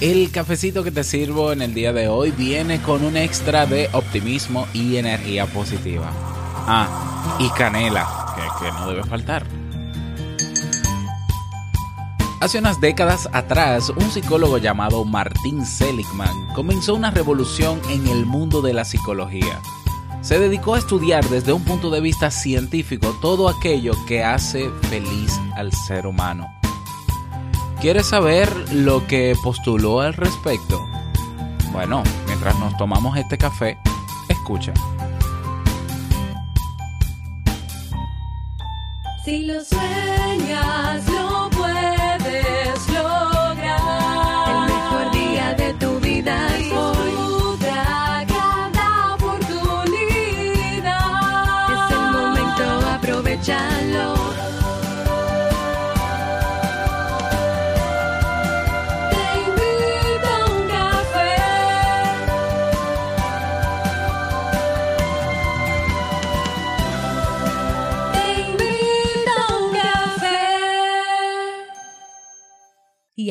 El cafecito que te sirvo en el día de hoy viene con un extra de optimismo y energía positiva. Ah, y canela, que, no debe faltar. Hace unas décadas atrás, un psicólogo llamado Martin Seligman comenzó una revolución en el mundo de la psicología. Se dedicó a estudiar desde un punto de vista científico todo aquello que hace feliz al ser humano. ¿Quieres saber lo que postuló al respecto? Bueno, mientras nos tomamos este café, escucha. Si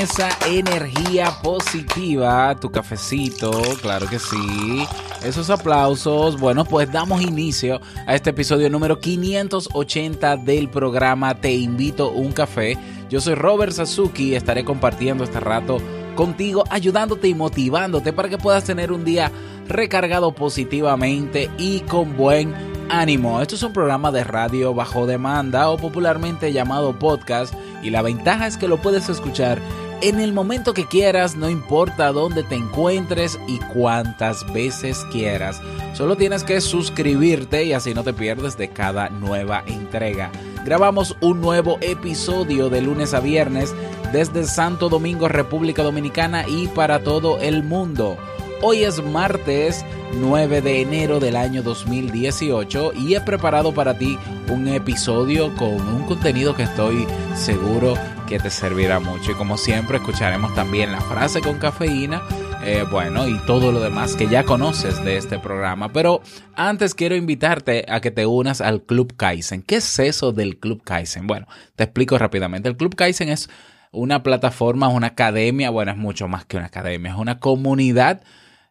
Esa energía positiva, tu cafecito, claro que sí. Esos aplausos, bueno, pues damos inicio a este episodio número 580 del programa Te invito un café. Yo soy Robert Sasuki y estaré compartiendo este rato contigo, ayudándote y motivándote para que puedas tener un día recargado positivamente y con buen ánimo. Esto es un programa de radio bajo demanda o popularmente llamado podcast y la ventaja es que lo puedes escuchar en el momento que quieras, no importa dónde te encuentres y cuántas veces quieras. Solo tienes que suscribirte y así no te pierdes de cada nueva entrega. Grabamos un nuevo episodio de lunes a viernes desde Santo Domingo, República Dominicana y para todo el mundo. Hoy es martes 9 de enero del año 2018 y he preparado para ti un episodio con un contenido que estoy seguro que te servirá mucho. Y como siempre escucharemos también la frase con cafeína, eh, bueno, y todo lo demás que ya conoces de este programa. Pero antes quiero invitarte a que te unas al Club Kaizen. ¿Qué es eso del Club Kaizen? Bueno, te explico rápidamente. El Club Kaizen es una plataforma, una academia, bueno, es mucho más que una academia, es una comunidad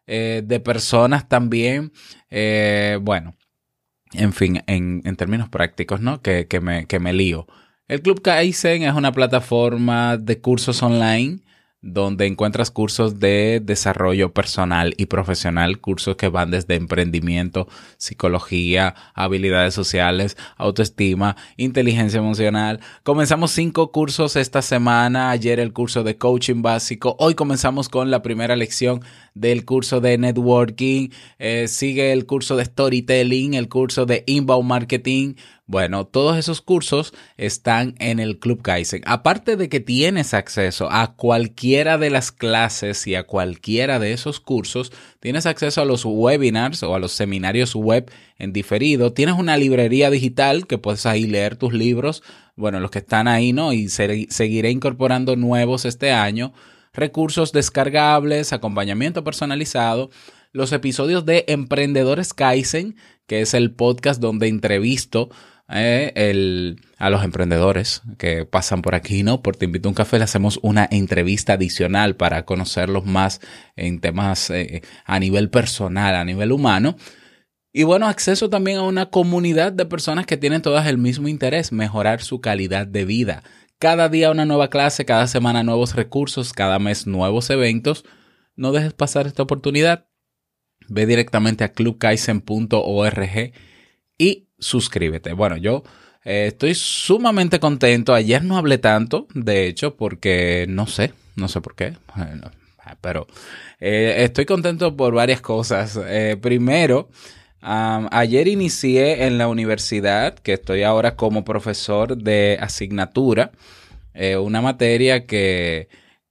eh, de personas también, eh, bueno, en fin, en, términos prácticos, ¿no? Que, me, que me lío. El Club Kaizen es una plataforma de cursos online donde encuentras cursos de desarrollo personal y profesional, cursos que van desde emprendimiento, psicología, habilidades sociales, autoestima, inteligencia emocional. Comenzamos cinco cursos esta semana, ayer el curso de coaching básico, hoy comenzamos con la primera lección del curso de networking, eh, sigue el curso de storytelling, el curso de inbound marketing, bueno, todos esos cursos están en el Club Kaizen. Aparte de que tienes acceso a cualquiera de las clases y a cualquiera de esos cursos, tienes acceso a los webinars o a los seminarios web en diferido. Tienes una librería digital que puedes ahí leer tus libros, bueno, los que están ahí, ¿no? Y seguiré incorporando nuevos este año. Recursos descargables, acompañamiento personalizado los episodios de Emprendedores Kaizen, que es el podcast donde entrevisto eh, el, a los emprendedores que pasan por aquí, ¿no? Por Te Invito a un Café le hacemos una entrevista adicional para conocerlos más en temas eh, a nivel personal, a nivel humano. Y bueno, acceso también a una comunidad de personas que tienen todas el mismo interés, mejorar su calidad de vida. Cada día una nueva clase, cada semana nuevos recursos, cada mes nuevos eventos. No dejes pasar esta oportunidad. Ve directamente a clubkaisen.org y suscríbete. Bueno, yo eh, estoy sumamente contento. Ayer no hablé tanto, de hecho, porque no sé, no sé por qué. pero eh, estoy contento por varias cosas. Eh, primero, ayer inicié en la universidad, que estoy ahora como profesor de asignatura, una materia que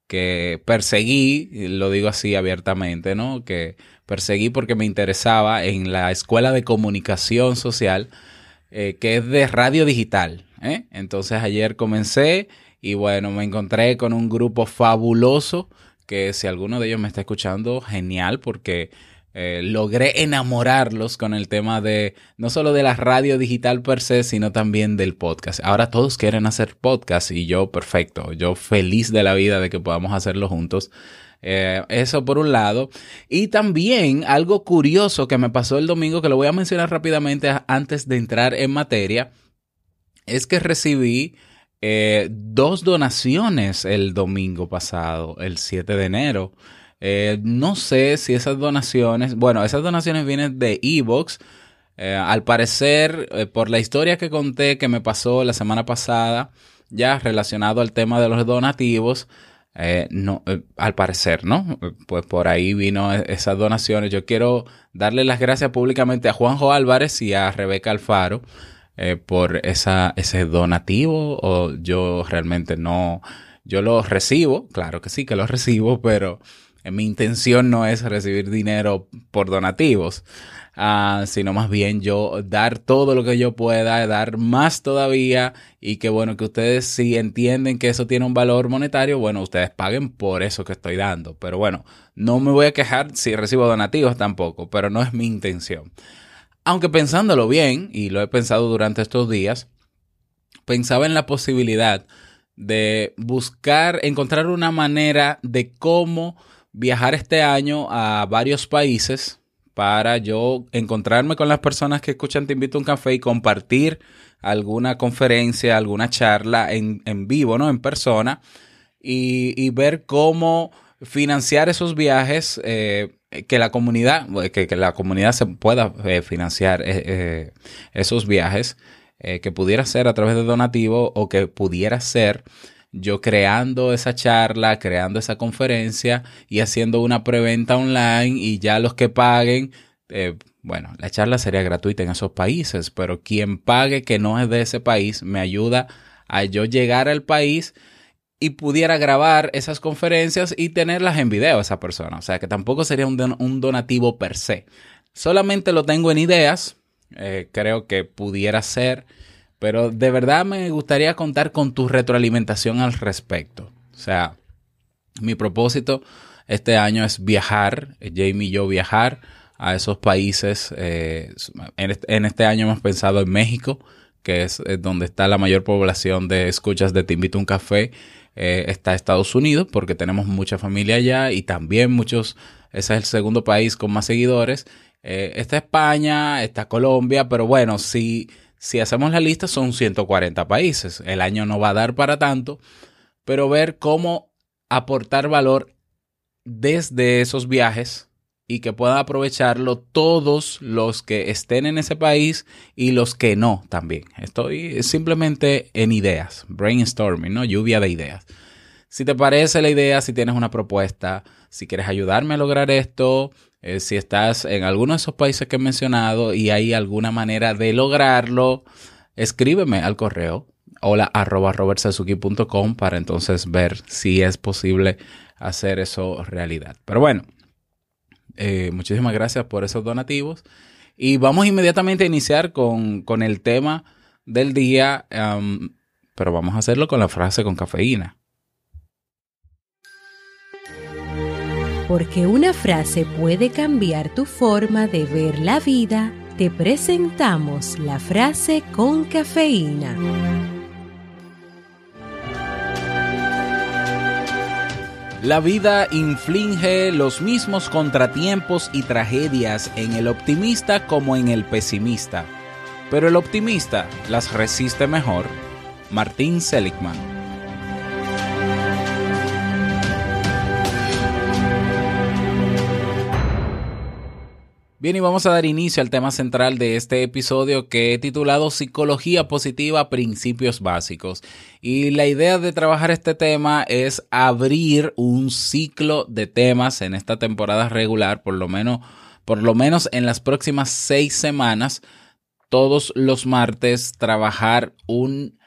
que perseguí, lo digo así abiertamente, ¿no? Que perseguí porque me interesaba en la Escuela de Comunicación Social, eh, que es de radio digital. ¿eh? Entonces ayer comencé y bueno, me encontré con un grupo fabuloso que si alguno de ellos me está escuchando, genial, porque eh, logré enamorarlos con el tema de no solo de la radio digital per se, sino también del podcast. Ahora todos quieren hacer podcast y yo perfecto, yo feliz de la vida de que podamos hacerlo juntos. Eh, eso por un lado. Y también algo curioso que me pasó el domingo, que lo voy a mencionar rápidamente antes de entrar en materia, es que recibí eh, dos donaciones el domingo pasado, el 7 de enero. Eh, no sé si esas donaciones, bueno, esas donaciones vienen de Evox. al parecer, por la historia que conté que me pasó la semana pasada, ya relacionado al tema de los donativos, eh, no, eh, al parecer, ¿no? Pues por ahí vino e-, esas donaciones. Yo quiero darle las gracias públicamente a Juanjo Álvarez y a Rebeca Alfaro eh, por esa, ese donativo. O yo realmente no, yo lo recibo, claro que sí que lo recibo, pero mi intención no es recibir dinero por donativos. Ah, sino más bien yo dar todo lo que yo pueda, dar más todavía y que bueno, que ustedes si entienden que eso tiene un valor monetario, bueno, ustedes paguen por eso que estoy dando. Pero bueno, no me voy a quejar si recibo donativos tampoco, pero no es mi intención. Aunque pensándolo bien, y lo he pensado durante estos días, pensaba en la posibilidad de buscar, encontrar una manera de cómo viajar este año a varios países para yo encontrarme con las personas que escuchan Te invito a un café y compartir alguna conferencia, alguna charla en, vivo, ¿no? En persona y, ver cómo financiar esos viajes, eh, que la comunidad, que, la comunidad se pueda eh, financiar eh, esos viajes, que pudiera ser a través de donativo o que pudiera ser yo creando esa charla, creando esa conferencia y haciendo una preventa online y ya los que paguen, eh, bueno, la charla sería gratuita en esos países, pero quien pague que no es de ese país me ayuda a yo llegar al país y pudiera grabar esas conferencias y tenerlas en video esa persona. O sea que tampoco sería un, donativo per se. Solamente lo tengo en ideas. Eh, creo que pudiera ser pero de verdad me gustaría contar con tu retroalimentación al respecto. O sea, mi propósito este año es viajar, Jamie y yo viajar a esos países. Eh, en, este, año hemos pensado en México, que es, donde está la mayor población de escuchas de Te invito un café. Eh, está Estados Unidos, porque tenemos mucha familia allá y también muchos, ese es el segundo país con más seguidores. Eh, está España, está Colombia, pero bueno, si si hacemos la lista son 140 países. El año no va a dar para tanto, pero ver cómo aportar valor desde esos viajes y que puedan aprovecharlo todos los que estén en ese país y los que no también. Estoy simplemente en ideas, brainstorming, ¿no? Lluvia de ideas. Si te parece la idea, si tienes una propuesta, si quieres ayudarme a lograr esto, eh, si estás en alguno de esos países que he mencionado y hay alguna manera de lograrlo, escríbeme al correo hola arroba robertsazuki.com para entonces ver si es posible hacer eso realidad. Pero bueno, eh, muchísimas gracias por esos donativos y vamos inmediatamente a iniciar con, el tema del día, pero vamos a hacerlo con la frase con cafeína. Porque una frase puede cambiar tu forma de ver la vida, te presentamos la frase con cafeína. La vida inflige los mismos contratiempos y tragedias en el optimista como en el pesimista, pero el optimista las resiste mejor. Martín Seligman Bien, y vamos a dar inicio al tema central de este episodio que he titulado Psicología Positiva, Principios Básicos. Y la idea de trabajar este tema es abrir un ciclo de temas en esta temporada regular, por lo menos, por lo menos en las próximas seis semanas, todos los martes trabajar un,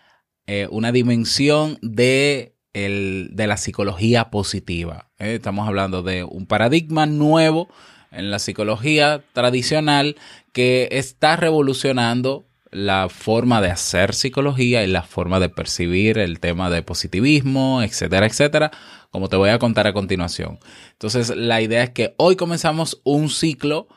eh, una dimensión de el, de la psicología positiva. ¿eh? Estamos hablando de un paradigma nuevo en la psicología tradicional que está revolucionando la forma de hacer psicología y la forma de percibir el tema de positivismo, etcétera, etcétera, como te voy a contar a continuación. Entonces, la idea es que hoy comenzamos un ciclo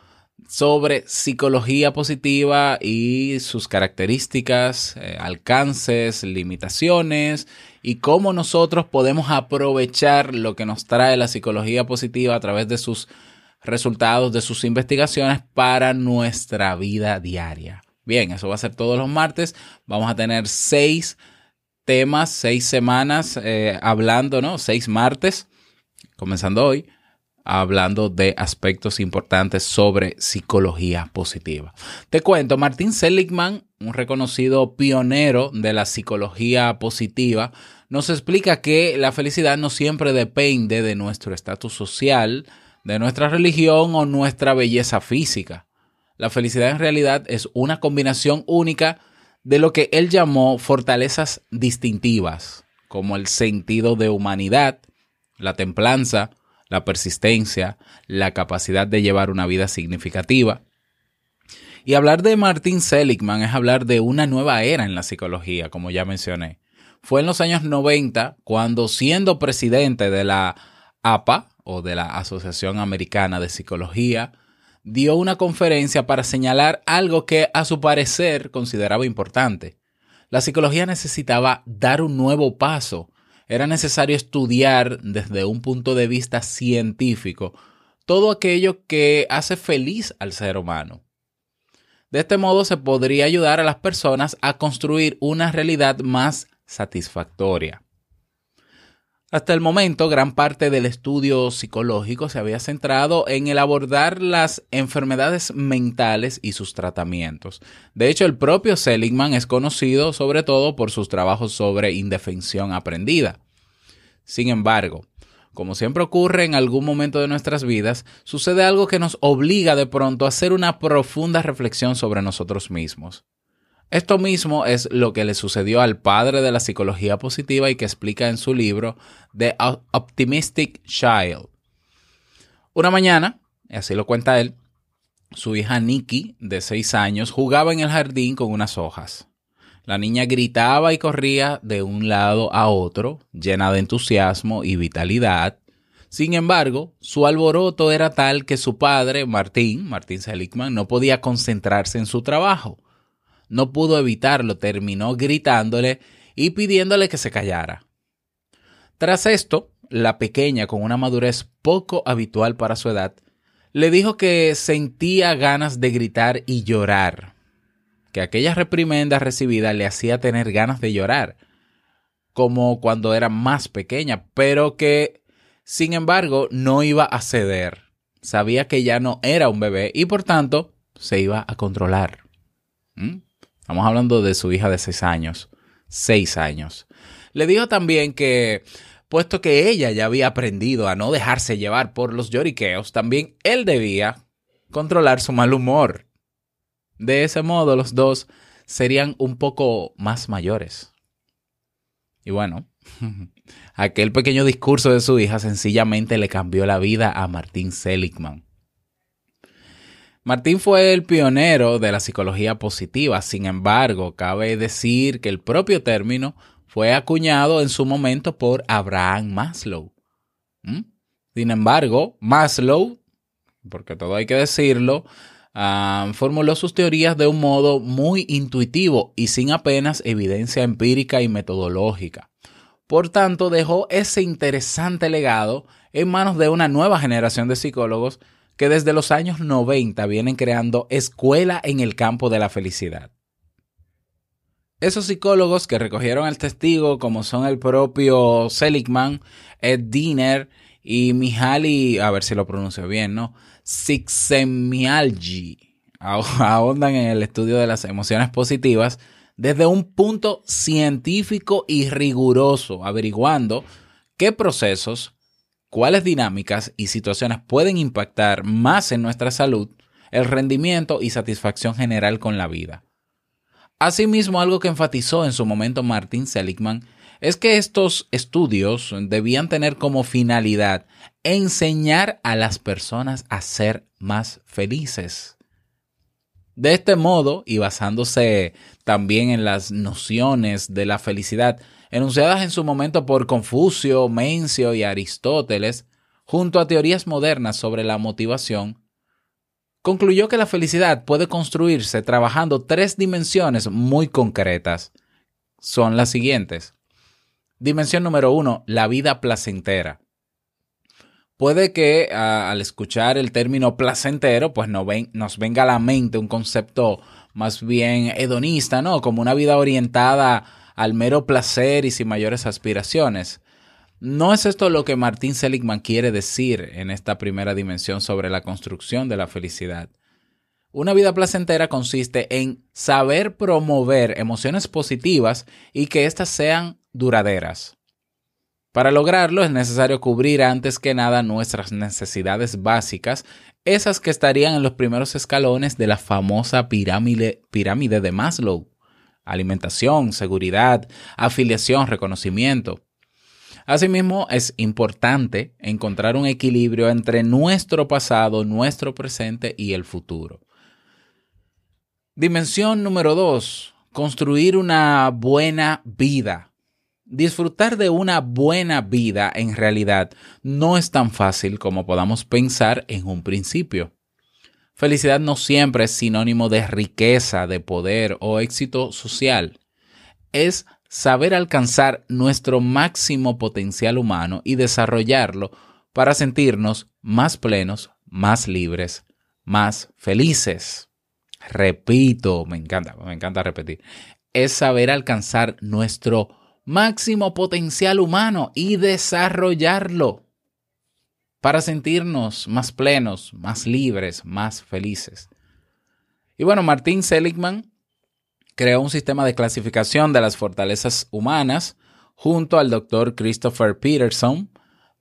sobre psicología positiva y sus características, eh, alcances, limitaciones y cómo nosotros podemos aprovechar lo que nos trae la psicología positiva a través de sus resultados, de sus investigaciones para nuestra vida diaria. Bien, eso va a ser todos los martes. Vamos a tener seis temas, seis semanas eh, hablando, ¿no? Seis martes, comenzando hoy, hablando de aspectos importantes sobre psicología positiva. Te cuento, Martín Seligman, un reconocido pionero de la psicología positiva, nos explica que la felicidad no siempre depende de nuestro estatus social, de nuestra religión o nuestra belleza física. La felicidad en realidad es una combinación única de lo que él llamó fortalezas distintivas, como el sentido de humanidad, la templanza, la persistencia, la capacidad de llevar una vida significativa. Y hablar de Martin Seligman es hablar de una nueva era en la psicología, como ya mencioné. Fue en los años 90 cuando siendo presidente de la APA, o de la Asociación Americana de Psicología, dio una conferencia para señalar algo que a su parecer consideraba importante. La psicología necesitaba dar un nuevo paso. Era necesario estudiar desde un punto de vista científico todo aquello que hace feliz al ser humano. De este modo se podría ayudar a las personas a construir una realidad más satisfactoria. Hasta el momento, gran parte del estudio psicológico se había centrado en el abordar las enfermedades mentales y sus tratamientos. De hecho, el propio Seligman es conocido sobre todo por sus trabajos sobre indefensión aprendida. Sin embargo, como siempre ocurre en algún momento de nuestras vidas, sucede algo que nos obliga de pronto a hacer una profunda reflexión sobre nosotros mismos. Esto mismo es lo que le sucedió al padre de la psicología positiva y que explica en su libro The Optimistic Child. Una mañana, y así lo cuenta él, su hija Nikki, de seis años, jugaba en el jardín con unas hojas. La niña gritaba y corría de un lado a otro, llena de entusiasmo y vitalidad. Sin embargo, su alboroto era tal que su padre, Martín, Martín Seligman, no podía concentrarse en su trabajo no pudo evitarlo, terminó gritándole y pidiéndole que se callara. Tras esto, la pequeña, con una madurez poco habitual para su edad, le dijo que sentía ganas de gritar y llorar, que aquella reprimenda recibida le hacía tener ganas de llorar, como cuando era más pequeña, pero que, sin embargo, no iba a ceder. Sabía que ya no era un bebé y por tanto se iba a controlar. ¿Mm? Estamos hablando de su hija de seis años. Seis años. Le dijo también que, puesto que ella ya había aprendido a no dejarse llevar por los lloriqueos, también él debía controlar su mal humor. De ese modo, los dos serían un poco más mayores. Y bueno, aquel pequeño discurso de su hija sencillamente le cambió la vida a Martín Seligman. Martín fue el pionero de la psicología positiva, sin embargo, cabe decir que el propio término fue acuñado en su momento por Abraham Maslow. ¿Mm? Sin embargo, Maslow, porque todo hay que decirlo, ah, formuló sus teorías de un modo muy intuitivo y sin apenas evidencia empírica y metodológica. Por tanto, dejó ese interesante legado en manos de una nueva generación de psicólogos que desde los años 90 vienen creando escuela en el campo de la felicidad. Esos psicólogos que recogieron el testigo, como son el propio Seligman, Ed Diner y Mihaly, a ver si lo pronuncio bien, ¿no? Csikszentmihalyi, ahondan en el estudio de las emociones positivas desde un punto científico y riguroso, averiguando qué procesos cuáles dinámicas y situaciones pueden impactar más en nuestra salud, el rendimiento y satisfacción general con la vida. Asimismo, algo que enfatizó en su momento Martin Seligman es que estos estudios debían tener como finalidad enseñar a las personas a ser más felices. De este modo, y basándose también en las nociones de la felicidad enunciadas en su momento por Confucio, Mencio y Aristóteles, junto a teorías modernas sobre la motivación, concluyó que la felicidad puede construirse trabajando tres dimensiones muy concretas. Son las siguientes. Dimensión número uno, la vida placentera. Puede que al escuchar el término placentero, pues nos venga a la mente un concepto más bien hedonista, ¿no? Como una vida orientada al mero placer y sin mayores aspiraciones. No es esto lo que Martín Seligman quiere decir en esta primera dimensión sobre la construcción de la felicidad. Una vida placentera consiste en saber promover emociones positivas y que éstas sean duraderas. Para lograrlo es necesario cubrir antes que nada nuestras necesidades básicas, esas que estarían en los primeros escalones de la famosa pirámide, pirámide de Maslow. Alimentación, seguridad, afiliación, reconocimiento. Asimismo, es importante encontrar un equilibrio entre nuestro pasado, nuestro presente y el futuro. Dimensión número dos, construir una buena vida. Disfrutar de una buena vida en realidad no es tan fácil como podamos pensar en un principio. Felicidad no siempre es sinónimo de riqueza, de poder o éxito social. Es saber alcanzar nuestro máximo potencial humano y desarrollarlo para sentirnos más plenos, más libres, más felices. Repito, me encanta, me encanta repetir. Es saber alcanzar nuestro máximo potencial humano y desarrollarlo para sentirnos más plenos, más libres, más felices. Y bueno, Martín Seligman creó un sistema de clasificación de las fortalezas humanas junto al doctor Christopher Peterson,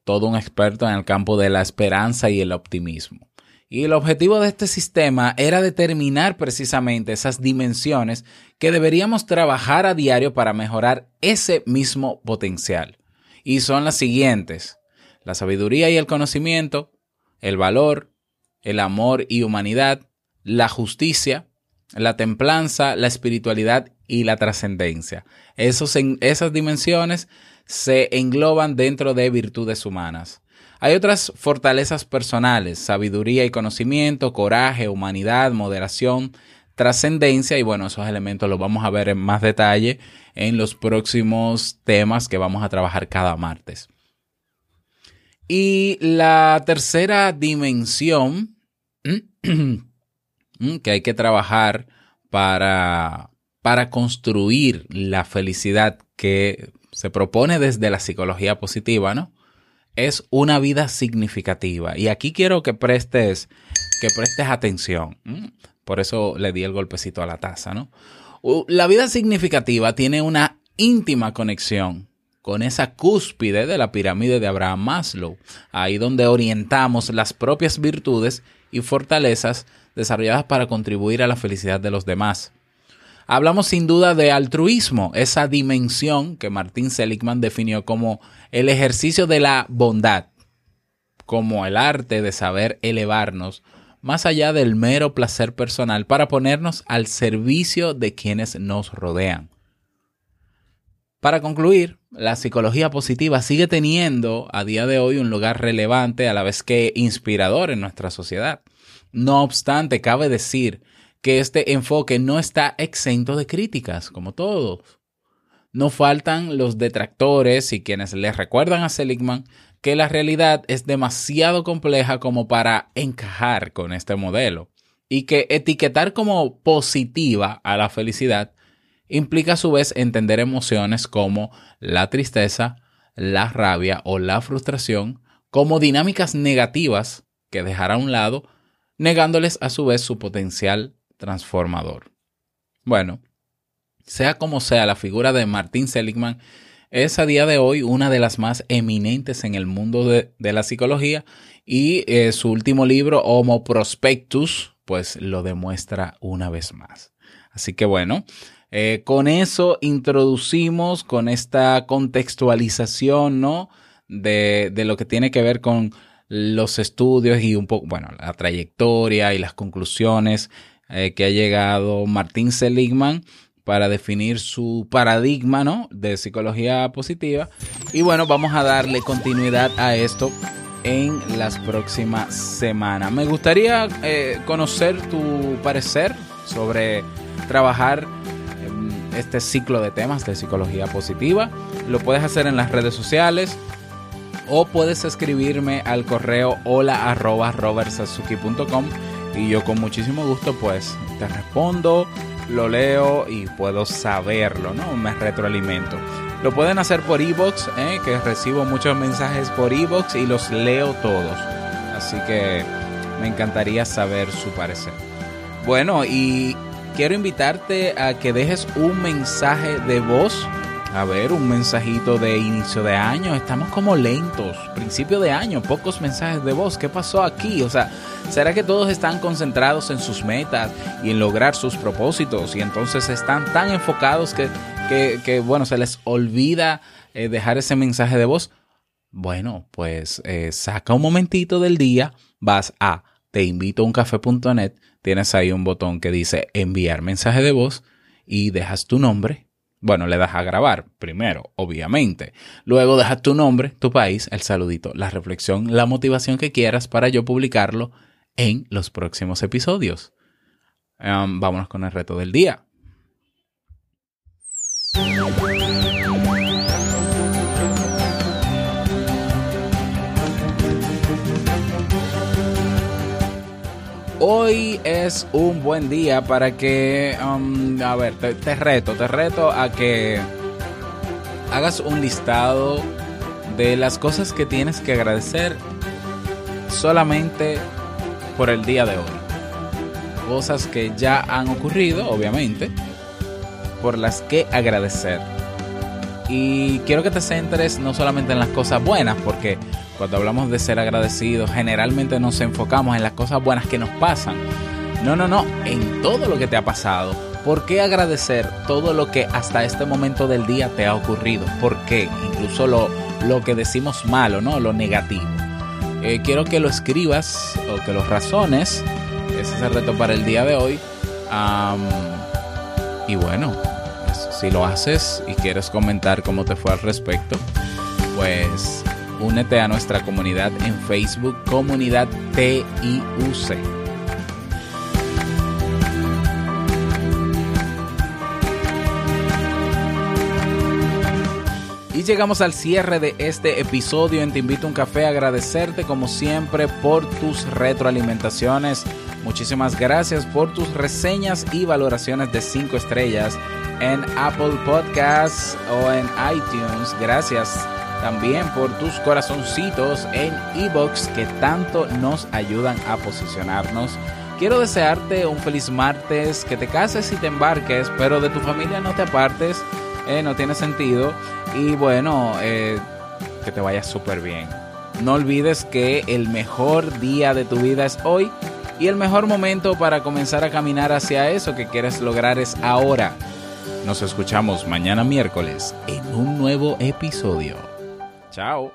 todo un experto en el campo de la esperanza y el optimismo. Y el objetivo de este sistema era determinar precisamente esas dimensiones que deberíamos trabajar a diario para mejorar ese mismo potencial. Y son las siguientes. La sabiduría y el conocimiento, el valor, el amor y humanidad, la justicia, la templanza, la espiritualidad y la trascendencia. Esas dimensiones se engloban dentro de virtudes humanas. Hay otras fortalezas personales, sabiduría y conocimiento, coraje, humanidad, moderación, trascendencia y bueno, esos elementos los vamos a ver en más detalle en los próximos temas que vamos a trabajar cada martes. Y la tercera dimensión Mm, que hay que trabajar para, para construir la felicidad que se propone desde la psicología positiva, ¿no? Es una vida significativa. Y aquí quiero que prestes, que prestes atención. Por eso le di el golpecito a la taza, ¿no? La vida significativa tiene una íntima conexión con esa cúspide de la pirámide de Abraham Maslow, ahí donde orientamos las propias virtudes y fortalezas desarrolladas para contribuir a la felicidad de los demás. Hablamos sin duda de altruismo, esa dimensión que Martín Seligman definió como el ejercicio de la bondad, como el arte de saber elevarnos más allá del mero placer personal para ponernos al servicio de quienes nos rodean. Para concluir, la psicología positiva sigue teniendo a día de hoy un lugar relevante a la vez que inspirador en nuestra sociedad. No obstante, cabe decir que este enfoque no está exento de críticas, como todos. No faltan los detractores y quienes le recuerdan a Seligman que la realidad es demasiado compleja como para encajar con este modelo y que etiquetar como positiva a la felicidad implica a su vez entender emociones como la tristeza, la rabia o la frustración como dinámicas negativas que dejar a un lado negándoles a su vez su potencial transformador. Bueno, sea como sea, la figura de Martin Seligman es a día de hoy una de las más eminentes en el mundo de, la psicología y eh, su último libro, Homo Prospectus, pues lo demuestra una vez más. Así que bueno, Eh, con eso introducimos, con esta contextualización, ¿no? De, de lo que tiene que ver con los estudios y un poco, bueno, la trayectoria y las conclusiones eh, que ha llegado Martín Seligman para definir su paradigma ¿no? de psicología positiva. Y bueno, vamos a darle continuidad a esto en las próximas semanas. Me gustaría eh, conocer tu parecer sobre trabajar este ciclo de temas de psicología positiva. Lo puedes hacer en las redes sociales o puedes escribirme al correo hola arroba y yo con muchísimo gusto pues te respondo, lo leo y puedo saberlo, ¿no? Me retroalimento. Lo pueden hacer por ebox, ¿eh? que recibo muchos mensajes por ebox y los leo todos. Así que me encantaría saber su parecer. Bueno, y quiero invitarte a que dejes un mensaje de voz a ver, un mensajito de inicio de año. Estamos como lentos. Principio de año, pocos mensajes de voz. ¿Qué pasó aquí? O sea, ¿será que todos están concentrados en sus metas y en lograr sus propósitos? Y entonces están tan enfocados que, bueno, se les olvida eh, dejar ese mensaje de voz. Bueno, pues eh, saca un momentito del día, vas a teinvitouncafé.net, tienes ahí un botón que dice enviar mensaje de voz y dejas tu nombre bueno, le das a grabar primero, obviamente. Luego dejas tu nombre, tu país, el saludito, la reflexión, la motivación que quieras para yo publicarlo en los próximos episodios. Um, vámonos con el reto del día. Hoy es un buen día para que, um, a ver, te, reto, te reto a que hagas un listado de las cosas que tienes que agradecer solamente por el día de hoy. Cosas que ya han ocurrido, obviamente, por las que agradecer. Y quiero que te centres no solamente en las cosas buenas, porque cuando hablamos de ser agradecidos, generalmente nos enfocamos en las cosas buenas que nos pasan. No, no, no, en todo lo que te ha pasado. ¿Por qué agradecer todo lo que hasta este momento del día te ha ocurrido? ¿Por qué? Incluso lo, lo que decimos malo, ¿no? Lo negativo. Eh, quiero que lo escribas o que lo razones. Ese es el reto para el día de hoy. y bueno, si lo haces y quieres comentar cómo te fue al respecto, pues Únete a nuestra comunidad en Facebook, Comunidad TIUC. Y llegamos al cierre de este episodio en Te Invito a un Café. Agradecerte como siempre por tus retroalimentaciones. Muchísimas gracias por tus reseñas y valoraciones de 5 estrellas en Apple Podcasts o en iTunes. Gracias también por tus corazoncitos en Ebox que tanto nos ayudan a posicionarnos. Quiero desearte un feliz martes, que te cases y te embarques, pero de tu familia no te apartes, eh, no tiene sentido. Y bueno, eh, que te vaya súper bien. No olvides que el mejor día de tu vida es hoy y el mejor momento para comenzar a caminar hacia eso que quieres lograr es ahora. Nos escuchamos mañana miércoles en un nuevo episodio. Chao.